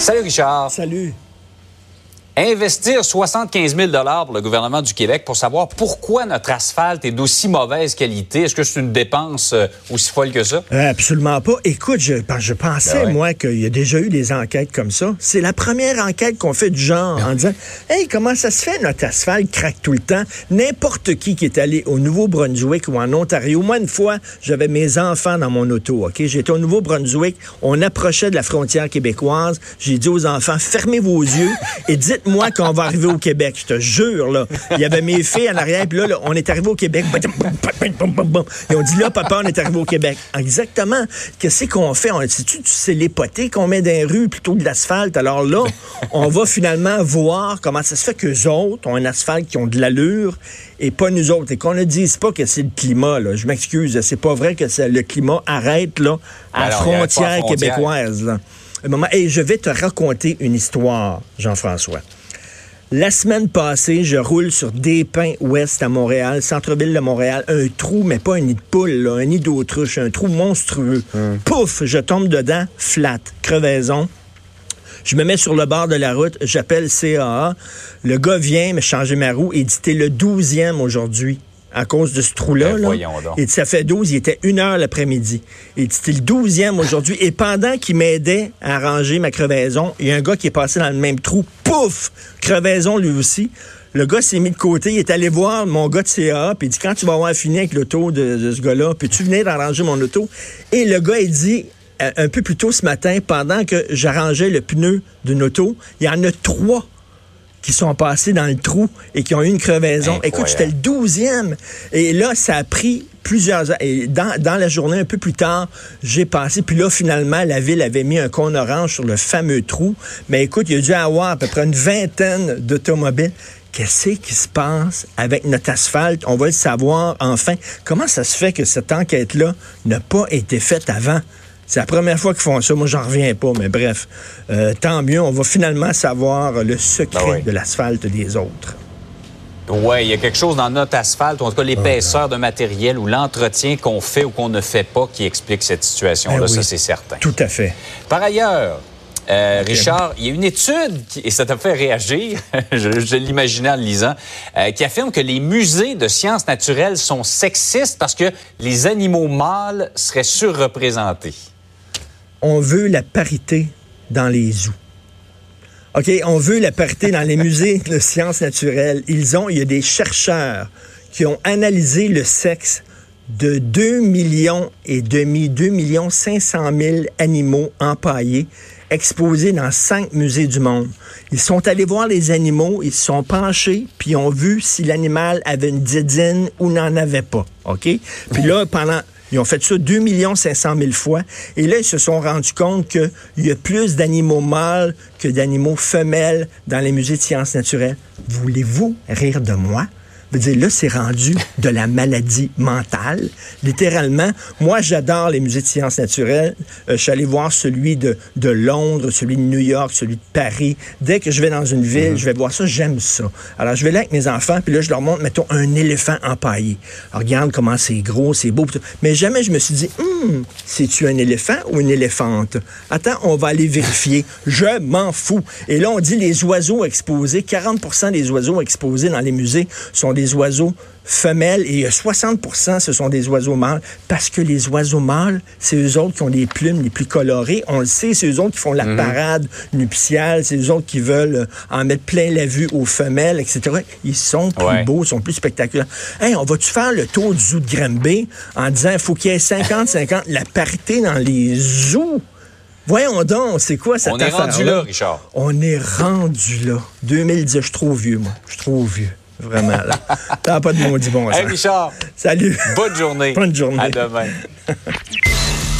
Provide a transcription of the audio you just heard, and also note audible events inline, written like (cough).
Salut Richard. Salut. Investir 75 000 pour le gouvernement du Québec pour savoir pourquoi notre asphalte est d'aussi mauvaise qualité. Est-ce que c'est une dépense euh, aussi folle que ça? Euh, absolument pas. Écoute, je, je pensais, Ben ouais. moi, qu'il y a déjà eu des enquêtes comme ça. C'est la première enquête qu'on fait du genre en disant Hey, comment ça se fait, notre asphalte craque tout le temps? N'importe qui qui est allé au Nouveau-Brunswick ou en Ontario. Moi, une fois, j'avais mes enfants dans mon auto, OK? J'étais au Nouveau-Brunswick. On approchait de la frontière québécoise. J'ai dit aux enfants, fermez vos yeux et dites-moi qu'on va arriver au Québec. Je te jure, là. Il y avait mes filles en arrière, puis là, là, on est arrivé au Québec. Et on dit, là, papa, on est arrivé au Québec. Exactement. Qu'est-ce qu'on fait? On dit, tu c'est les potés qu'on met dans les rues plutôt que de l'asphalte? Alors là, on va finalement voir comment ça se fait qu'eux autres ont un asphalte qui ont de l'allure et pas nous autres. Et qu'on ne dise pas que c'est le climat, là. Je m'excuse. C'est pas vrai que le climat arrête, là, à la frontière la frontière. québécoise, là. Un moment. Et je vais te raconter une histoire, Jean-François. La semaine passée, je roule sur des pins ouest à Montréal, centre-ville de Montréal, un trou, mais pas un nid de poule, là, un nid d'autruche, un trou monstrueux. Pouf, je tombe dedans, flat, crevaison. Je me mets sur le bord de la route, j'appelle CAA. Le gars vient me changer ma roue et dit T'es le 12e aujourd'hui à cause de ce trou-là. Ben, là. Et ça fait 12, il était une heure l'après-midi. Et c'était le 12e aujourd'hui. Et pendant qu'il m'aidait à arranger ma crevaison, il y a un gars qui est passé dans le même trou. Pouf! Crevaison lui aussi. Le gars s'est mis de côté, il est allé voir mon gars de CA, puis il dit quand tu vas avoir fini avec l'auto de, de ce gars-là, peux-tu venir d'arranger mon auto? Et le gars, il dit euh, un peu plus tôt ce matin, pendant que j'arrangeais le pneu d'une auto, il y en a trois qui sont passés dans le trou et qui ont eu une crevaison. Incroyable. Écoute, j'étais le douzième. Et là, ça a pris plusieurs heures. Et dans, dans la journée, un peu plus tard, j'ai passé. Puis là, finalement, la ville avait mis un cône orange sur le fameux trou. Mais écoute, il y a dû avoir à peu près une vingtaine d'automobiles. Qu'est-ce qui se passe avec notre asphalte? On va le savoir enfin. Comment ça se fait que cette enquête-là n'a pas été faite avant? C'est la première fois qu'ils font ça. Moi, j'en reviens pas, mais bref. Euh, tant mieux, on va finalement savoir le secret Ben oui. de l'asphalte des autres. Oui, il y a quelque chose dans notre asphalte, ou en tout cas l'épaisseur de matériel ou l'entretien qu'on fait ou qu'on ne fait pas qui explique cette situation-là, Ben ça c'est certain. Tout à fait. Par ailleurs, euh, Richard, il y a une étude, qui- et ça t'a fait réagir, (laughs) je, je l'imaginais en le lisant, euh, qui affirme que les musées de sciences naturelles sont sexistes parce que les animaux mâles seraient surreprésentés. On veut la parité dans les zoos. OK, on veut la parité dans les musées de sciences naturelles. Ils ont, il y a des chercheurs qui ont analysé le sexe de 2 millions et demi, 2 millions 500 000 animaux empaillés exposés dans cinq musées du monde. Ils sont allés voir les animaux, ils se sont penchés, puis ont vu si l'animal avait une didine ou n'en avait pas. OK? Puis là, pendant ils ont fait ça 2 500 000 fois. Et là, ils se sont rendus compte qu'il y a plus d'animaux mâles que d'animaux femelles dans les musées de sciences naturelles. Voulez-vous rire de moi? Je veux dire, là, c'est rendu de la maladie mentale. Littéralement, moi, j'adore les musées de sciences naturelles. Euh, je suis allé voir celui de, de Londres, celui de New York, celui de Paris. Dès que je vais dans une ville, je vais voir ça, j'aime ça. Alors, je vais là avec mes enfants, puis là, je leur montre, mettons, un éléphant empaillé. Alors, regarde comment c'est gros, c'est beau. Mais jamais je me suis dit, hum, c'est-tu un éléphant ou une éléphante? Attends, on va aller vérifier. Je m'en fous. Et là, on dit les oiseaux exposés, 40% des oiseaux exposés dans les musées sont des oiseaux femelles et euh, 60 ce sont des oiseaux mâles parce que les oiseaux mâles, c'est eux autres qui ont les plumes les plus colorées. On le sait, c'est eux autres qui font la parade nuptiale, c'est eux autres qui veulent euh, en mettre plein la vue aux femelles, etc. Ils sont plus Ouais. beaux, ils sont plus spectaculaires. Hey, on va-tu faire le tour du zoo de Granby en disant il faut qu'il y ait 50-50 la parité dans les zoos? Voyons donc, c'est quoi cette On est rendu là, Richard. On est rendu là. 2010, je suis trop vieux, moi. Je suis trop vieux. Vraiment, là. T'as pas de maudit bon Hey, sens. Richard, Salut. bonne journée. Bonne journée. À demain.